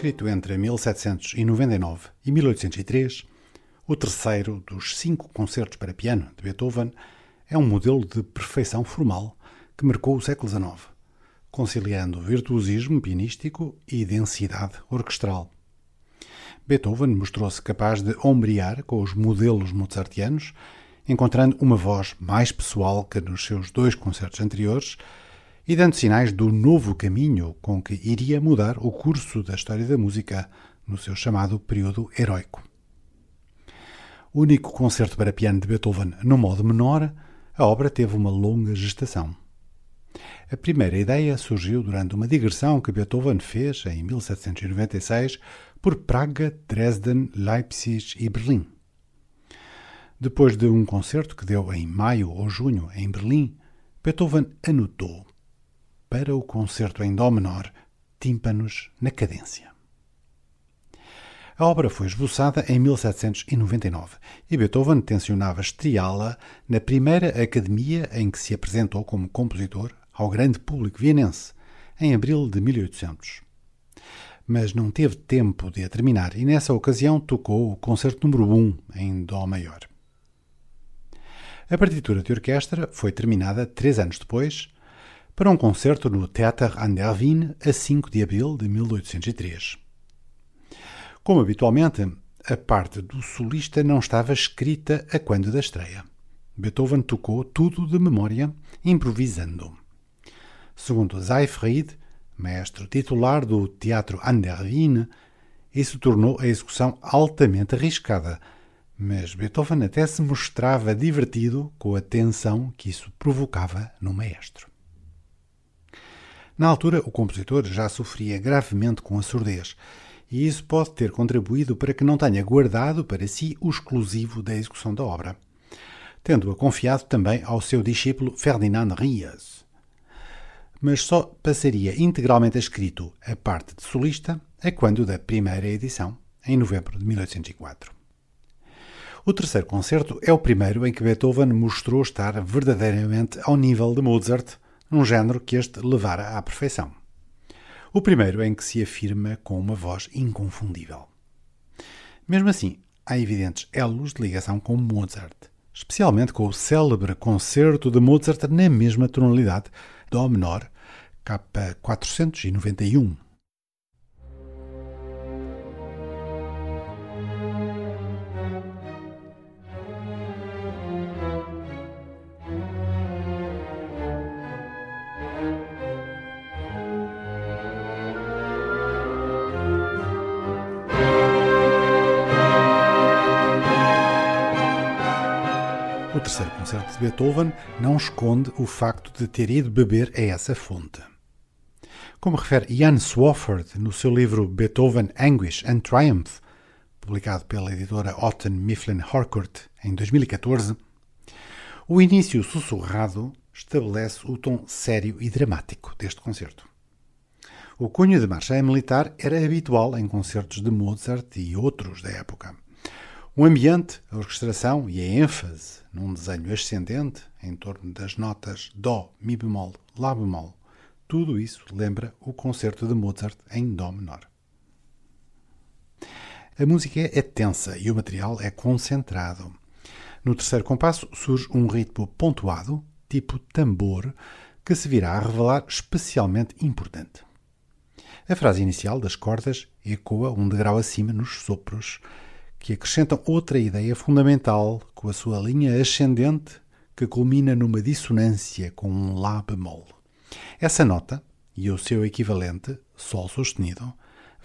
Escrito entre 1799 e 1803, o terceiro dos cinco concertos para piano de Beethoven é um modelo de perfeição formal que marcou o século XIX, conciliando virtuosismo pianístico e densidade orquestral. Beethoven mostrou-se capaz de ombrear com os modelos mozartianos, encontrando uma voz mais pessoal que nos seus dois concertos anteriores e dando sinais do novo caminho com que iria mudar o curso da história da música no seu chamado período heroico. O único concerto para piano de Beethoven no modo menor, a obra teve uma longa gestação. A primeira ideia surgiu durante uma digressão que Beethoven fez em 1796 por Praga, Dresden, Leipzig e Berlim. Depois de um concerto que deu em maio ou junho em Berlim, Beethoven anotou para o concerto em Dó menor tímpanos na cadência. A obra foi esboçada em 1799 e Beethoven tencionava estreá-la na primeira academia em que se apresentou como compositor ao grande público vienense, em abril de 1800 mas não teve tempo de a terminar e nessa ocasião tocou o concerto número 1 em Dó maior. A partitura de orquestra foi terminada três anos depois para um concerto no Theater an der Wien a 5 de abril de 1803. Como habitualmente, a parte do solista não estava escrita a quando da estreia. Beethoven tocou tudo de memória, improvisando. Segundo Seyfried, mestre titular do Teatro Wien, isso tornou a execução altamente arriscada, mas Beethoven até se mostrava divertido com a tensão que isso provocava no maestro. Na altura, o compositor já sofria gravemente com a surdez, e isso pode ter contribuído para que não tenha guardado para si o exclusivo da execução da obra, tendo-a confiado também ao seu discípulo Ferdinand Rias mas só passaria integralmente a escrito a parte de solista a quando da primeira edição, em novembro de 1804. O terceiro concerto é o primeiro em que Beethoven mostrou estar verdadeiramente ao nível de Mozart, num género que este levara à perfeição. O primeiro em que se afirma com uma voz inconfundível. Mesmo assim, há evidentes elos de ligação com Mozart, especialmente com o célebre concerto de Mozart na mesma tonalidade, Dó menor, K491. Concerto de Beethoven não esconde o facto de ter ido beber a essa fonte. Como refere Jan Swofford no seu livro Beethoven Anguish and Triumph, publicado pela editora Otten Mifflin Harcourt em 2014, o início sussurrado estabelece o tom sério e dramático deste concerto. O cunho de marcha militar era habitual em concertos de Mozart e outros da época. O ambiente, a orquestração e a ênfase num desenho ascendente em torno das notas Dó, Mi bemol, Lá bemol, tudo isso lembra o concerto de Mozart em Dó menor. A música é tensa e o material é concentrado. No terceiro compasso surge um ritmo pontuado, tipo tambor, que se virá a revelar especialmente importante. A frase inicial das cordas ecoa um degrau acima nos sopros, que acrescentam outra ideia fundamental com a sua linha ascendente que culmina numa dissonância com um Lá bemol. Essa nota e o seu equivalente, Sol sustenido,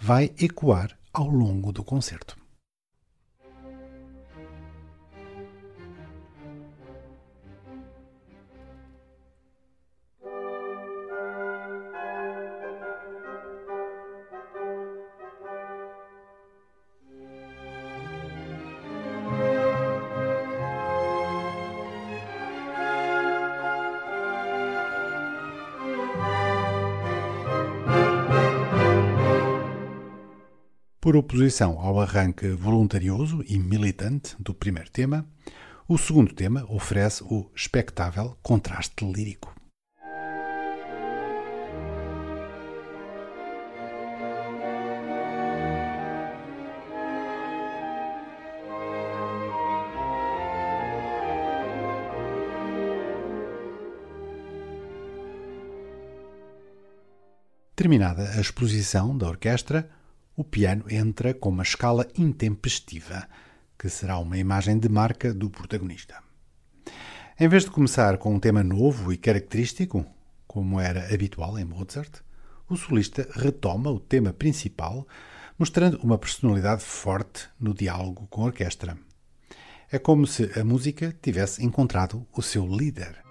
vai ecoar ao longo do concerto. Por oposição ao arranque voluntarioso e militante do primeiro tema, o segundo tema oferece o espectável contraste lírico. Terminada a exposição da orquestra, o piano entra com uma escala intempestiva, que será uma imagem de marca do protagonista. Em vez de começar com um tema novo e característico, como era habitual em Mozart, o solista retoma o tema principal, mostrando uma personalidade forte no diálogo com a orquestra. É como se a música tivesse encontrado o seu líder.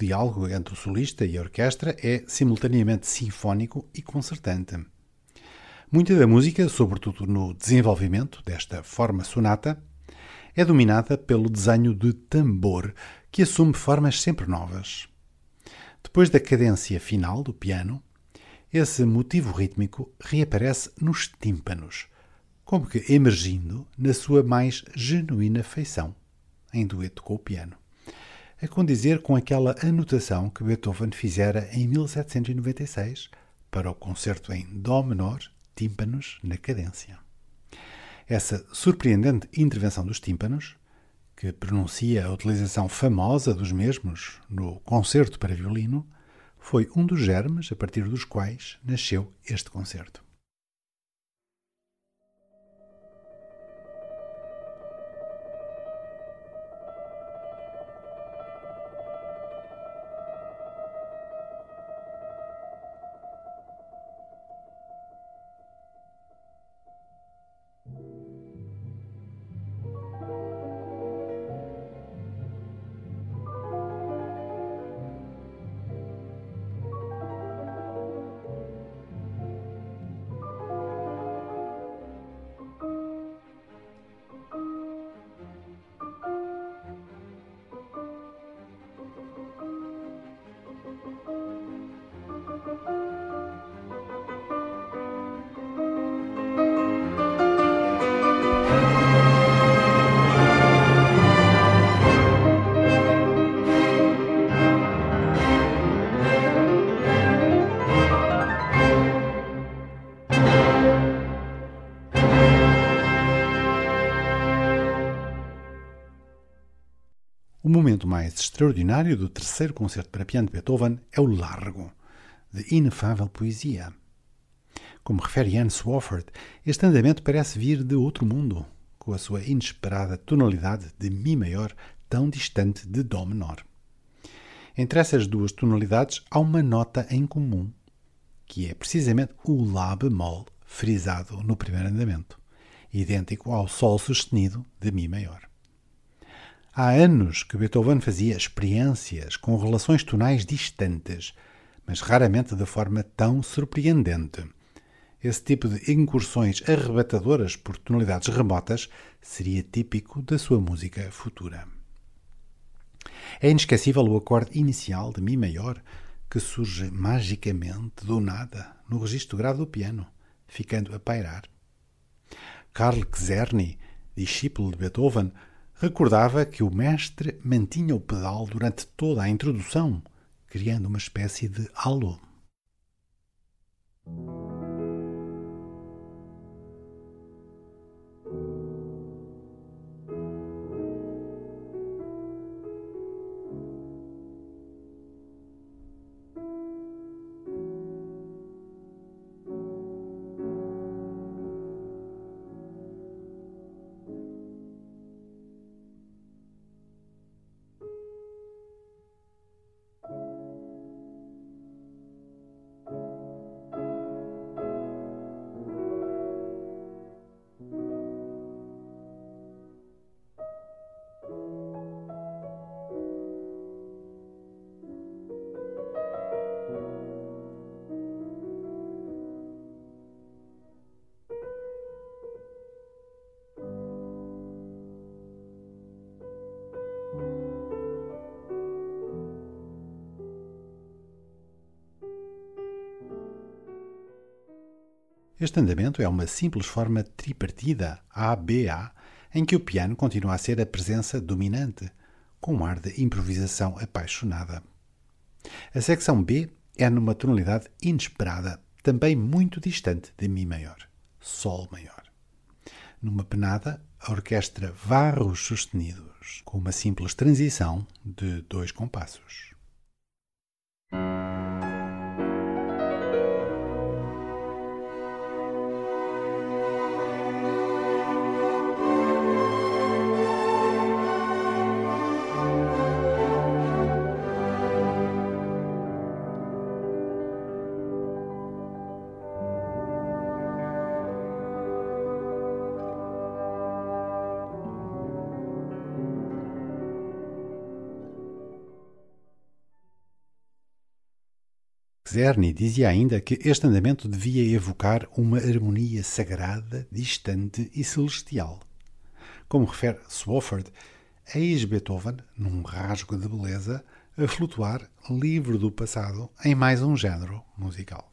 Diálogo entre o solista e a orquestra é simultaneamente sinfónico e concertante. Muita da música, sobretudo no desenvolvimento desta forma sonata, é dominada pelo desenho de tambor, que assume formas sempre novas. Depois da cadência final do piano, esse motivo rítmico reaparece nos tímpanos, como que emergindo na sua mais genuína feição, em dueto com o piano a condizer com aquela anotação que Beethoven fizera em 1796 para o concerto em Dó menor, tímpanos na cadência. Essa surpreendente intervenção dos tímpanos, que pronuncia a utilização famosa dos mesmos no concerto para violino, foi um dos germes a partir dos quais nasceu este concerto. Mais extraordinário do terceiro concerto para piano de Beethoven é o Largo, de inefável poesia. Como refere Anne Swofford, este andamento parece vir de outro mundo, com a sua inesperada tonalidade de Mi maior tão distante de Dó menor. Entre essas duas tonalidades há uma nota em comum, que é precisamente o Lá bemol frisado no primeiro andamento, idêntico ao Sol sustenido de Mi maior. Há anos que Beethoven fazia experiências com relações tonais distantes, mas raramente de forma tão surpreendente. Esse tipo de incursões arrebatadoras por tonalidades remotas seria típico da sua música futura. É inesquecível o acorde inicial de Mi maior, que surge magicamente do nada no registro grave do piano, ficando a pairar. Karl Czerny, discípulo de Beethoven, Recordava que o mestre mantinha o pedal durante toda a introdução, criando uma espécie de halo. Este andamento é uma simples forma tripartida A-B-A, em que o piano continua a ser a presença dominante, com um ar de improvisação apaixonada. A secção B é numa tonalidade inesperada, também muito distante de Mi maior, Sol maior. Numa penada, a orquestra varre os sustenidos, com uma simples transição de dois compassos. Czerny dizia ainda que este andamento devia evocar uma harmonia sagrada, distante e celestial. Como refere Swofford, eis Beethoven, num rasgo de beleza, a flutuar livre do passado em mais um género musical.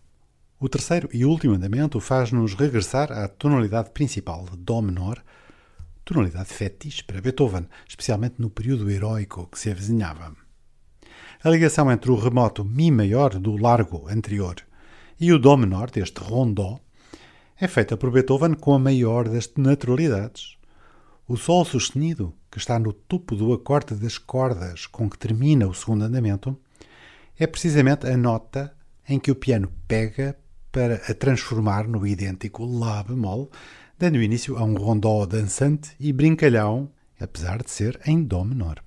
O terceiro e último andamento faz-nos regressar à tonalidade principal, Dó menor, tonalidade fetiche para Beethoven, especialmente no período heróico que se avizinhava. A ligação entre o remoto Mi maior do largo anterior e o Dó menor deste rondó é feita por Beethoven com a maior das naturalidades. O Sol sustenido, que está no topo do acorde das cordas com que termina o segundo andamento, é precisamente a nota em que o piano pega para a transformar no idêntico Lá bemol, dando início a um rondó dançante e brincalhão, apesar de ser em Dó menor.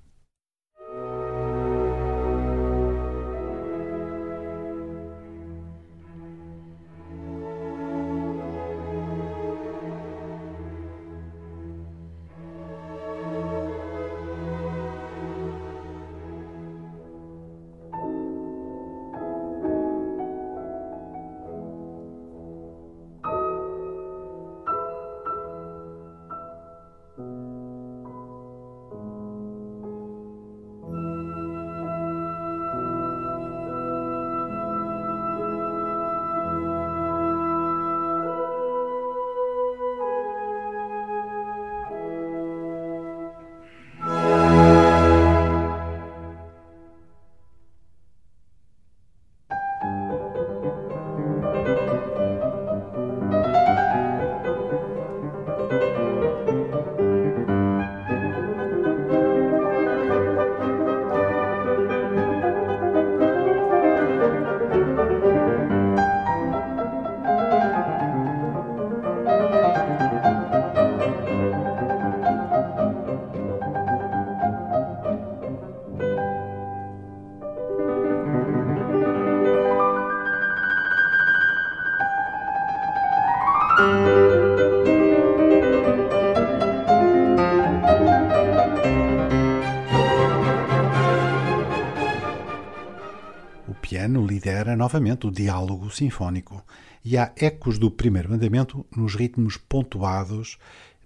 Lidera novamente o diálogo sinfónico e há ecos do primeiro mandamento nos ritmos pontuados,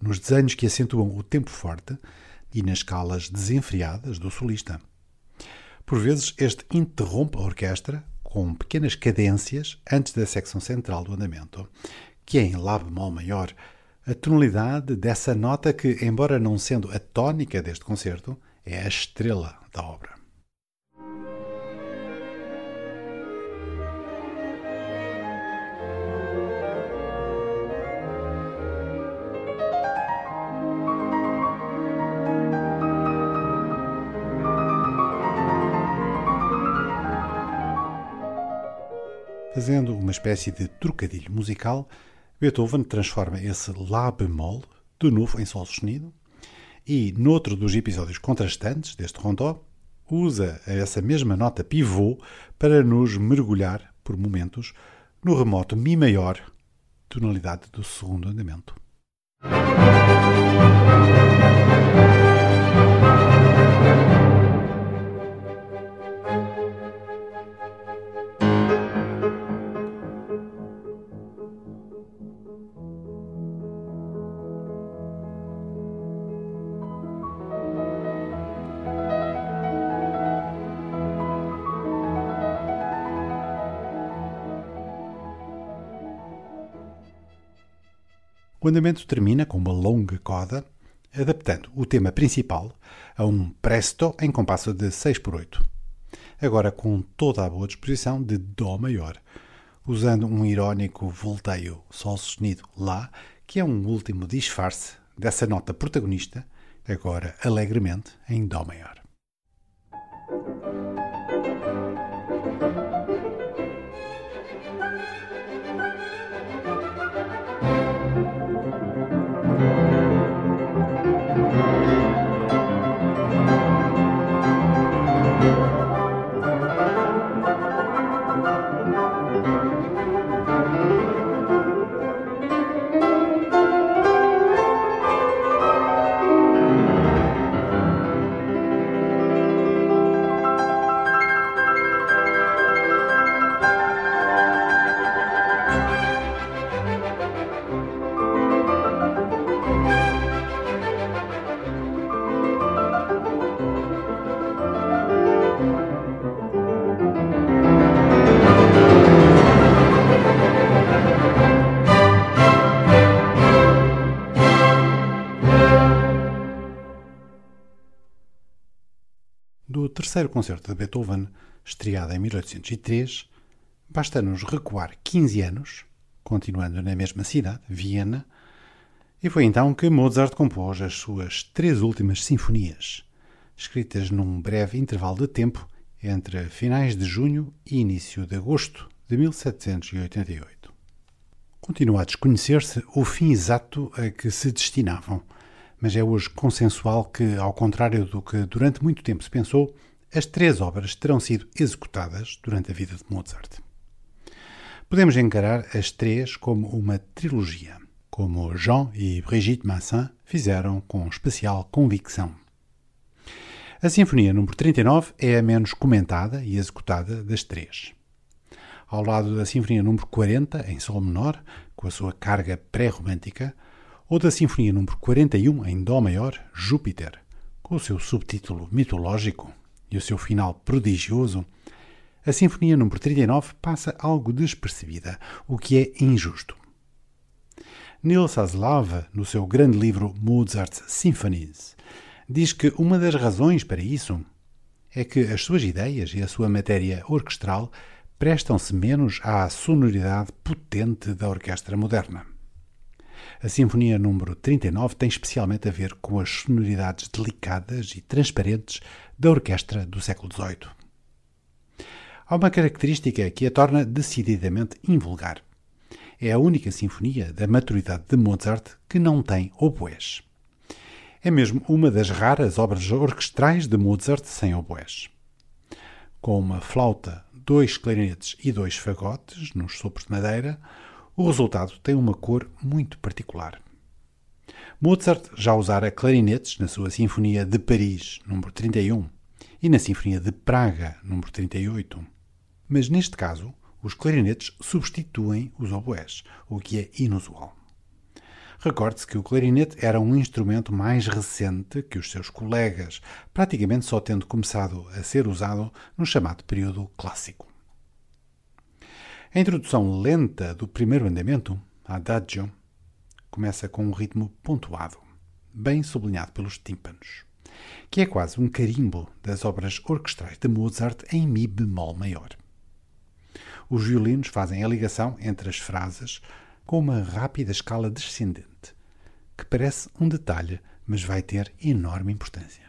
nos desenhos que acentuam o tempo forte e nas escalas desenfreadas do solista. Por vezes, este interrompe a orquestra com pequenas cadências antes da secção central do andamento, que é em Lá bemol maior, a tonalidade dessa nota que, embora não sendo a tónica deste concerto, é a estrela da obra. Fazendo uma espécie de trocadilho musical, Beethoven transforma esse Lá bemol de novo em Sol sustenido e, noutro dos episódios contrastantes deste rondó, usa essa mesma nota pivô para nos mergulhar, por momentos, no remoto Mi maior, tonalidade do segundo andamento. Andamento termina com uma longa coda, adaptando o tema principal a um presto em compasso de 6 por 8. Agora com toda a boa disposição de Dó maior, usando um irónico volteio Sol sustenido Lá, que é um último disfarce dessa nota protagonista, agora alegremente em Dó maior. Terceiro concerto de Beethoven, estreado em 1803, basta-nos recuar 15 anos, continuando na mesma cidade, Viena, e foi então que Mozart compôs as suas três últimas sinfonias, escritas num breve intervalo de tempo entre finais de junho e início de agosto de 1788. Continua a desconhecer-se o fim exato a que se destinavam mas é hoje consensual que, ao contrário do que durante muito tempo se pensou, as três obras terão sido executadas durante a vida de Mozart. Podemos encarar as três como uma trilogia, como Jean e Brigitte Massin fizeram com especial convicção. A Sinfonia número 39 é a menos comentada e executada das três. Ao lado da Sinfonia número 40, em Sol menor, com a sua carga pré-romântica, ou da Sinfonia número 41 em Dó maior, Júpiter, com o seu subtítulo mitológico e o seu final prodigioso, a Sinfonia número 39 passa algo despercebida, o que é injusto. Nils Aslav, no seu grande livro Mozart's Symphonies, diz que uma das razões para isso é que as suas ideias e a sua matéria orquestral prestam-se menos à sonoridade potente da orquestra moderna. A Sinfonia número 39 tem especialmente a ver com as sonoridades delicadas e transparentes da orquestra do século XVIII. Há uma característica que a torna decididamente invulgar. É a única sinfonia da maturidade de Mozart que não tem oboés. É mesmo uma das raras obras orquestrais de Mozart sem oboés. Com uma flauta, dois clarinetes e dois fagotes nos sopros de madeira, o resultado tem uma cor muito particular. Mozart já usara clarinetes na sua Sinfonia de Paris, número 31, e na Sinfonia de Praga, número 38. Mas neste caso, os clarinetes substituem os oboés, o que é inusual. Recorde-se que o clarinete era um instrumento mais recente que os seus colegas, praticamente só tendo começado a ser usado no chamado período clássico. A introdução lenta do primeiro andamento, Adagio, começa com um ritmo pontuado, bem sublinhado pelos tímpanos, que é quase um carimbo das obras orquestrais de Mozart em Mi bemol maior. Os violinos fazem a ligação entre as frases com uma rápida escala descendente, que parece um detalhe, mas vai ter enorme importância.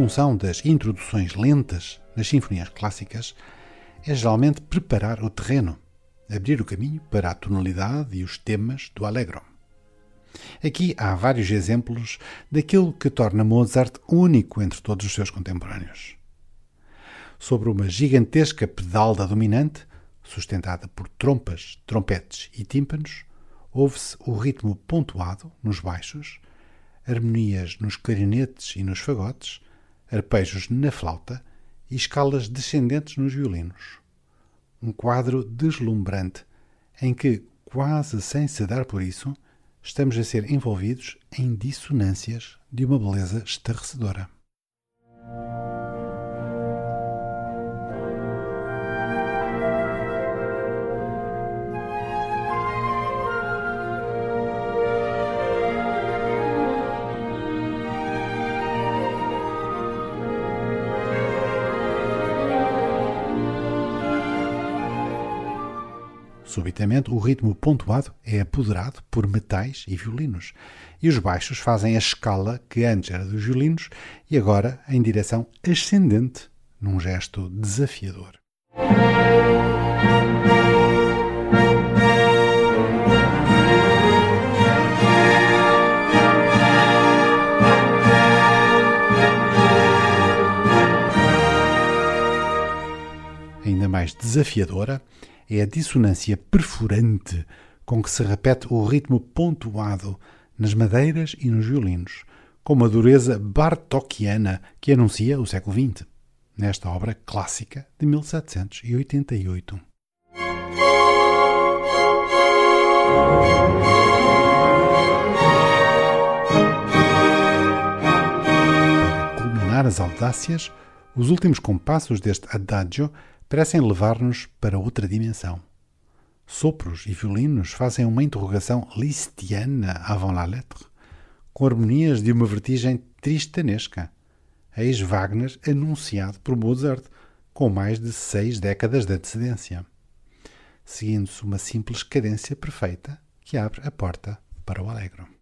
Função das introduções lentas nas sinfonias clássicas é geralmente preparar o terreno, abrir o caminho para a tonalidade e os temas do allegro. Aqui há vários exemplos daquilo que torna Mozart único entre todos os seus contemporâneos. Sobre uma gigantesca pedalda dominante, sustentada por trompas, trompetes e tímpanos, ouve-se o ritmo pontuado nos baixos, harmonias nos clarinetes e nos fagotes, arpejos na flauta e escalas descendentes nos violinos. Um quadro deslumbrante em que, quase sem se dar por isso, estamos a ser envolvidos em dissonâncias de uma beleza estarrecedora. O ritmo pontuado é apoderado por metais e violinos, e os baixos fazem a escala que antes era dos violinos e agora em direção ascendente, num gesto desafiador. Ainda mais desafiadora é a dissonância perfurante com que se repete o ritmo pontuado nas madeiras e nos violinos, com uma dureza bartokiana que anuncia o século XX, nesta obra clássica de 1788. Para culminar as audácias, os últimos compassos deste adagio parecem levar-nos para outra dimensão. Sopros e violinos fazem uma interrogação listiana avant la lettre, com harmonias de uma vertigem tristanesca. Eis Wagner anunciado por Mozart, com mais de seis décadas de antecedência, seguindo-se uma simples cadência perfeita que abre a porta para o alegro.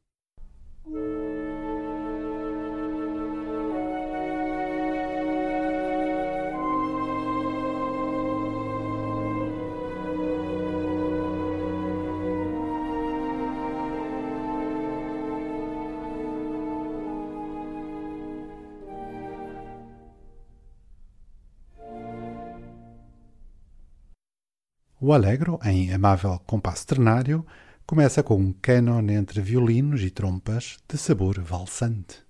O Allegro, em amável compasso ternário, começa com um cânon entre violinos e trompas de sabor valsante.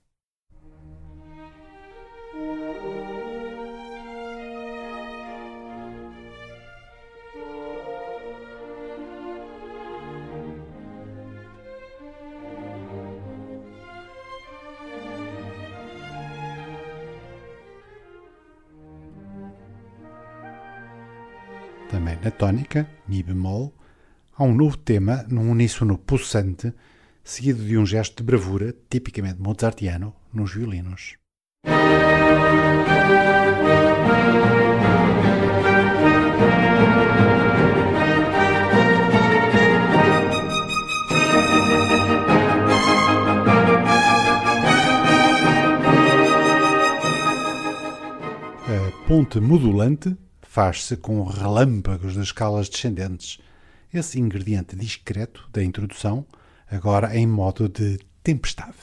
Também na tónica, Mi bemol, há um novo tema num uníssono pulsante, seguido de um gesto de bravura tipicamente mozartiano nos violinos. A ponte modulante faz-se com relâmpagos das escalas descendentes, esse ingrediente discreto da introdução, agora em modo de tempestade.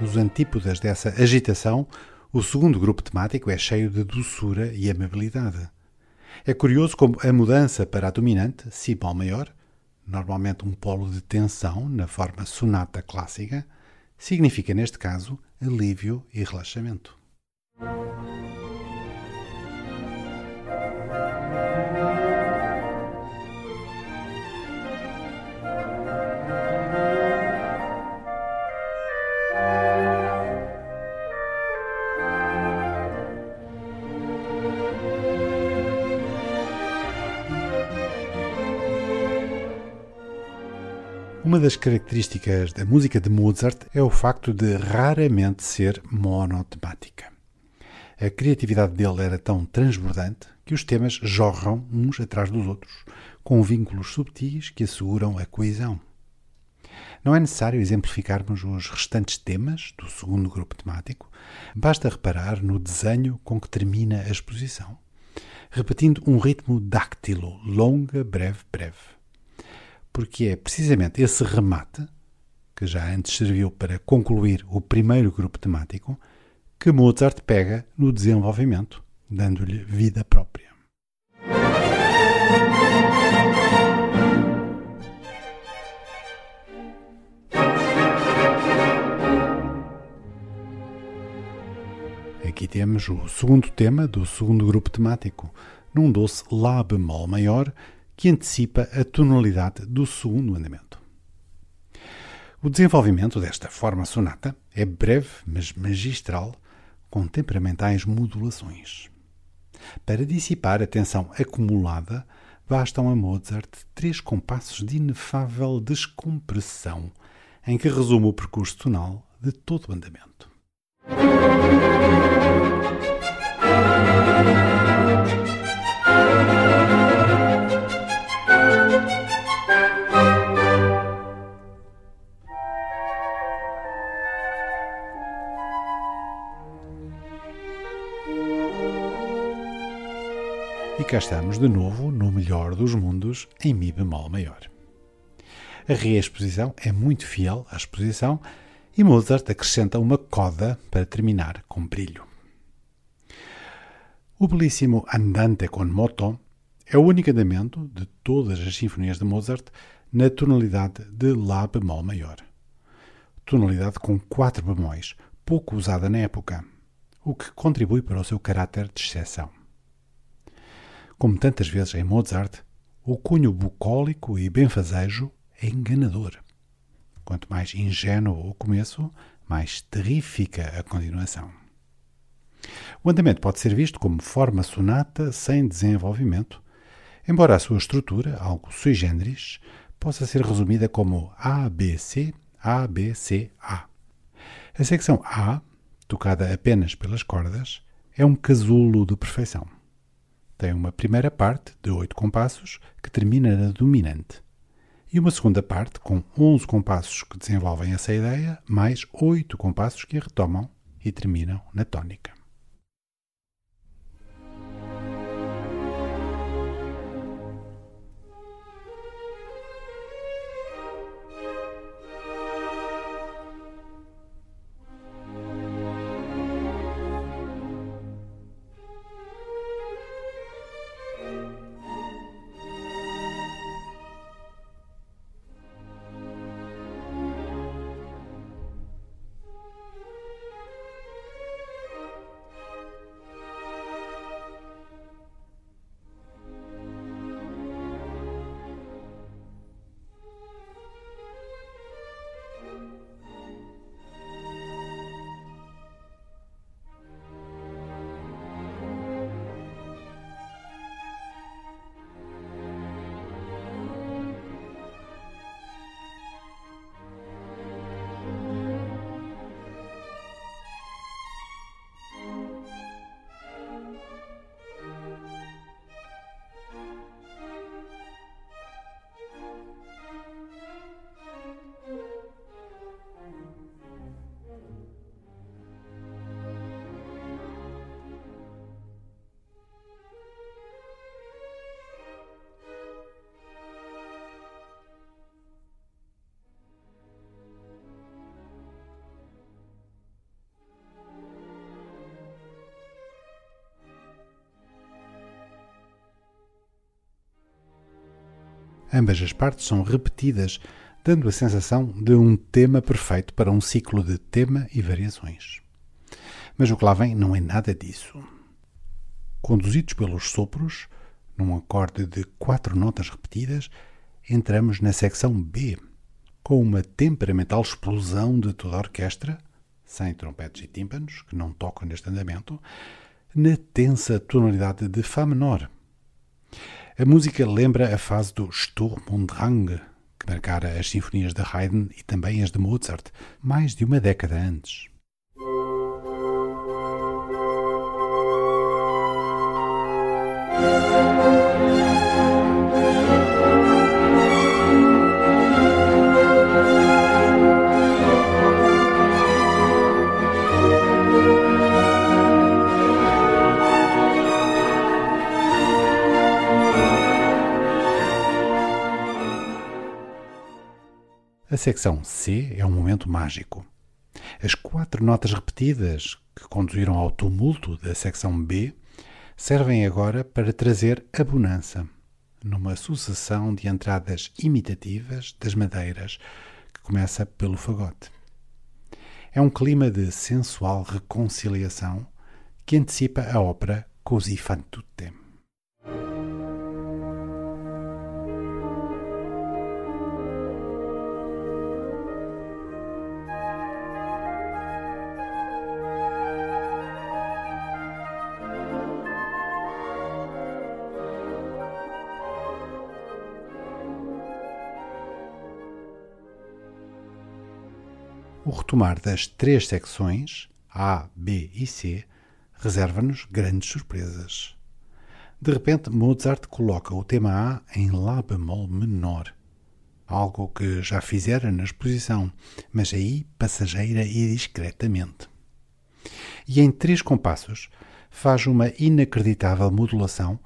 Nos antípodas dessa agitação, o segundo grupo temático é cheio de doçura e amabilidade. É curioso como a mudança para a dominante, si bemol maior, normalmente um polo de tensão na forma sonata clássica, significa neste caso alívio e relaxamento. Uma das características da música de Mozart é o facto de raramente ser monotemática. A criatividade dele era tão transbordante que os temas jorram uns atrás dos outros, com vínculos subtis que asseguram a coesão. Não é necessário exemplificarmos os restantes temas do segundo grupo temático, basta reparar no desenho com que termina a exposição. repetindo um ritmo dáctilo, longa, breve, breve. Porque é precisamente esse remate, que já antes serviu para concluir o primeiro grupo temático, que Mozart pega no desenvolvimento, dando-lhe vida própria. Aqui temos o segundo tema do segundo grupo temático, num doce Lá bemol maior que antecipa a tonalidade do segundo andamento. O desenvolvimento desta forma sonata é breve, mas magistral, com temperamentais modulações. Para dissipar a tensão acumulada, bastam a Mozart três compassos de inefável descompressão, em que resume o percurso tonal de todo o andamento. Cá estamos de novo no melhor dos mundos em Mi bemol maior. A reexposição é muito fiel à exposição e Mozart acrescenta uma coda para terminar com brilho. O belíssimo Andante con moto é o único andamento de todas as sinfonias de Mozart na tonalidade de Lá bemol maior. Tonalidade com quatro bemóis, pouco usada na época, o que contribui para o seu caráter de exceção. Como tantas vezes em Mozart, o cunho bucólico e benfazejo é enganador. Quanto mais ingênuo o começo, mais terrífica a continuação. O andamento pode ser visto como forma sonata sem desenvolvimento, embora a sua estrutura, algo sui generis, possa ser resumida como ABC, ABC, A. A secção A, tocada apenas pelas cordas, é um casulo de perfeição tem uma primeira parte de oito compassos que termina na dominante e uma segunda parte com 11 compassos que desenvolvem essa ideia, mais oito compassos que a retomam e terminam na tónica. Ambas as partes são repetidas, dando a sensação de um tema perfeito para um ciclo de tema e variações. Mas o que lá vem não é nada disso. Conduzidos pelos sopros, num acorde de quatro notas repetidas, entramos na secção B, com uma temperamental explosão de toda a orquestra, sem trompetes e tímpanos, que não tocam neste andamento, na tensa tonalidade de Fá menor. A música lembra a fase do Sturm und Drang, que marcara as sinfonias de Haydn e também as de Mozart, mais de uma década antes. A secção C é um momento mágico. As quatro notas repetidas que conduziram ao tumulto da secção B servem agora para trazer a bonança, numa sucessão de entradas imitativas das madeiras que começa pelo fagote. É um clima de sensual reconciliação que antecipa a ópera Così fan tutte. O retomar das três secções, A, B e C, reserva-nos grandes surpresas. De repente, Mozart coloca o tema A em Lá bemol menor, algo que já fizera na exposição, mas aí passageira e discretamente. E em três compassos faz uma inacreditável modulação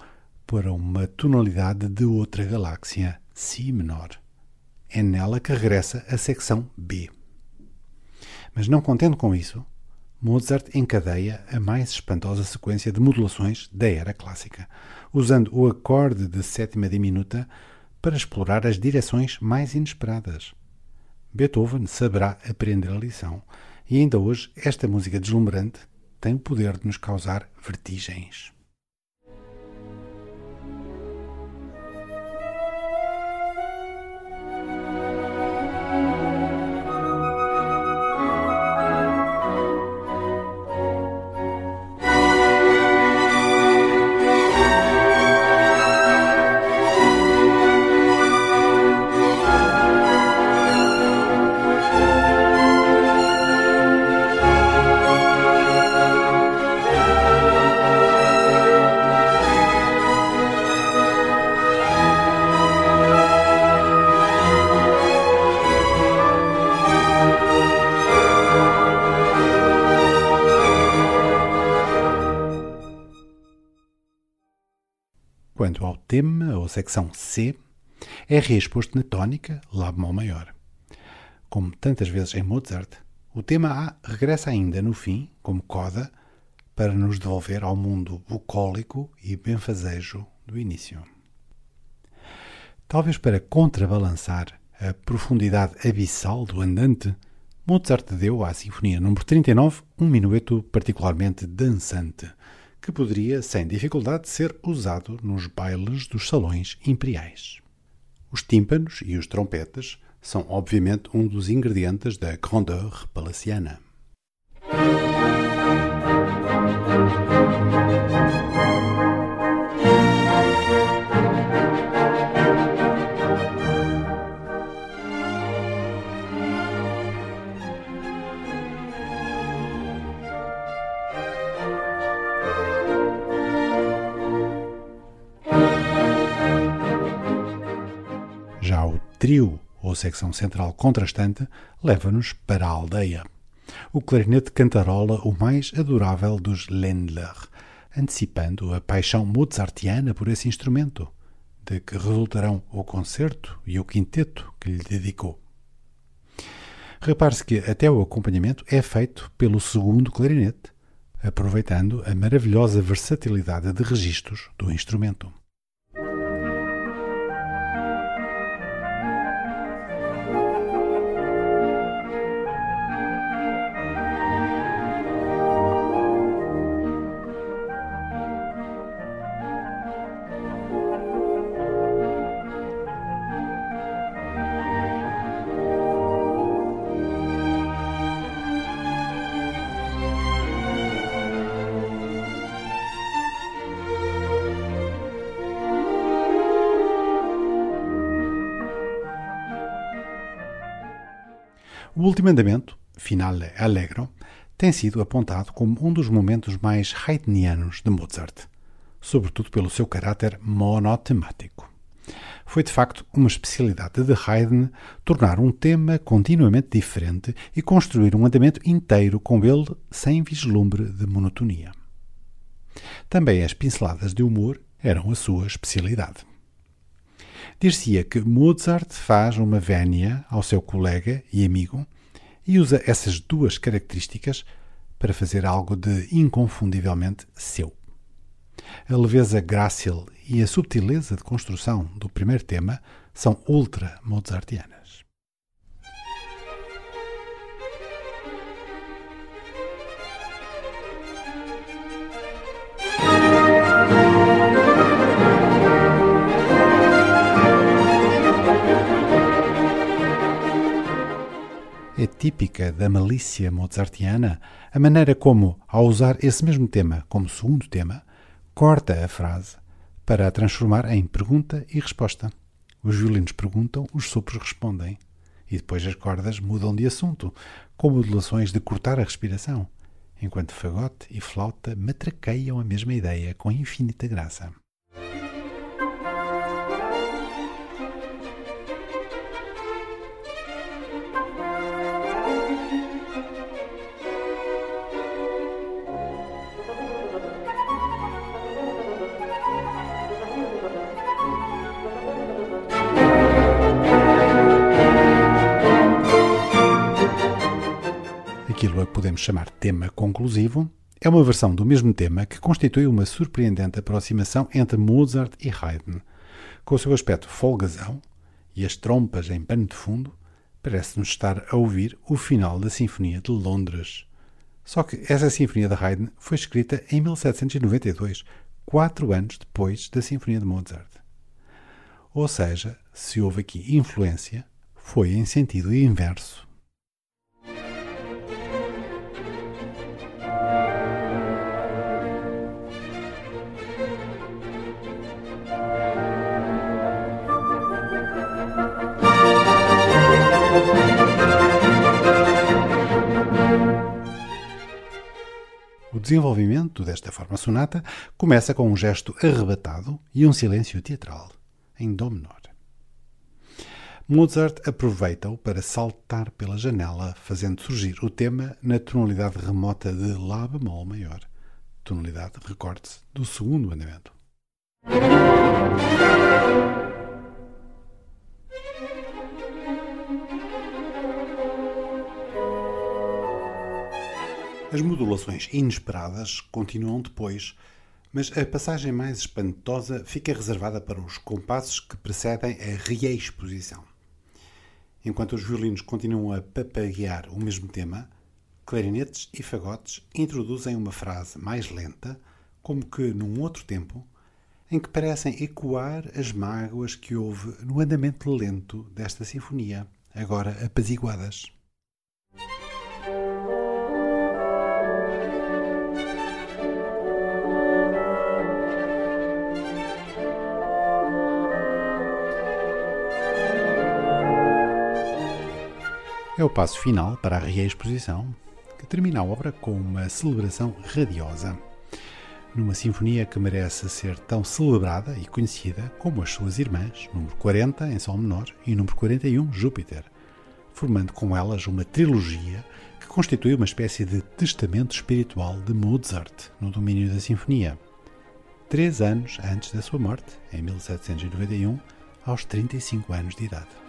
para uma tonalidade de outra galáxia, Si menor. É nela que regressa a secção B. Mas não contente com isso, Mozart encadeia a mais espantosa sequência de modulações da era clássica, usando o acorde de sétima diminuta para explorar as direções mais inesperadas. Beethoven saberá aprender a lição, e ainda hoje esta música deslumbrante tem o poder de nos causar vertigens. Tema ou secção C, é reexposto na tónica Lá bemol maior. Como tantas vezes em Mozart, o tema A regressa ainda no fim, como coda, para nos devolver ao mundo bucólico e benfazejo do início. Talvez para contrabalançar a profundidade abissal do andante, Mozart deu à Sinfonia número 39 um minueto particularmente dançante, que poderia, sem dificuldade, ser usado nos bailes dos salões imperiais. Os tímpanos e os trompetes são, obviamente, um dos ingredientes da grandeur palaciana. Trio, ou secção central contrastante, leva-nos para a aldeia. O clarinete cantarola o mais adorável dos Ländler, antecipando a paixão mozartiana por esse instrumento, de que resultarão o concerto e o quinteto que lhe dedicou. Repare-se que até o acompanhamento é feito pelo segundo clarinete, aproveitando a maravilhosa versatilidade de registros do instrumento. O último andamento, Finale Allegro, tem sido apontado como um dos momentos mais haydnianos de Mozart, sobretudo pelo seu caráter monotemático. Foi de facto uma especialidade de Haydn tornar um tema continuamente diferente e construir um andamento inteiro com ele sem vislumbre de monotonia. Também as pinceladas de humor eram a sua especialidade. Dir-se-ia que Mozart faz uma vénia ao seu colega e amigo e usa essas duas características para fazer algo de inconfundivelmente seu. A leveza grácil e a subtileza de construção do primeiro tema são ultra-mozartianas. É típica da malícia mozartiana a maneira como, ao usar esse mesmo tema como segundo tema, corta a frase para a transformar em pergunta e resposta. Os violinos perguntam, os sopros respondem. E depois as cordas mudam de assunto, com modulações de cortar a respiração, enquanto fagote e flauta matraqueiam a mesma ideia com infinita graça. Aquilo a que podemos chamar tema conclusivo, é uma versão do mesmo tema que constitui uma surpreendente aproximação entre Mozart e Haydn. Com o seu aspecto folgazão e as trompas em pano de fundo, parece-nos estar a ouvir o final da Sinfonia de Londres. Só que essa Sinfonia de Haydn foi escrita em 1792, quatro anos depois da Sinfonia de Mozart. Ou seja, se houve aqui influência, foi em sentido inverso. Desenvolvimento desta forma sonata começa com um gesto arrebatado e um silêncio teatral, em Dó menor. Mozart aproveita-o para saltar pela janela, fazendo surgir o tema na tonalidade remota de Lá bemol maior, tonalidade, recorde-se, do segundo andamento. As modulações inesperadas continuam depois, mas a passagem mais espantosa fica reservada para os compassos que precedem a reexposição. Enquanto os violinos continuam a papaguear o mesmo tema, clarinetes e fagotes introduzem uma frase mais lenta, como que num outro tempo, em que parecem ecoar as mágoas que houve no andamento lento desta sinfonia, agora apaziguadas. É o passo final para a reexposição, que termina a obra com uma celebração radiosa. Numa sinfonia que merece ser tão celebrada e conhecida como as suas irmãs, número 40 em Sol menor e número 41 Júpiter, formando com elas uma trilogia que constitui uma espécie de testamento espiritual de Mozart no domínio da sinfonia. Três anos antes da sua morte, em 1791, aos 35 anos de idade.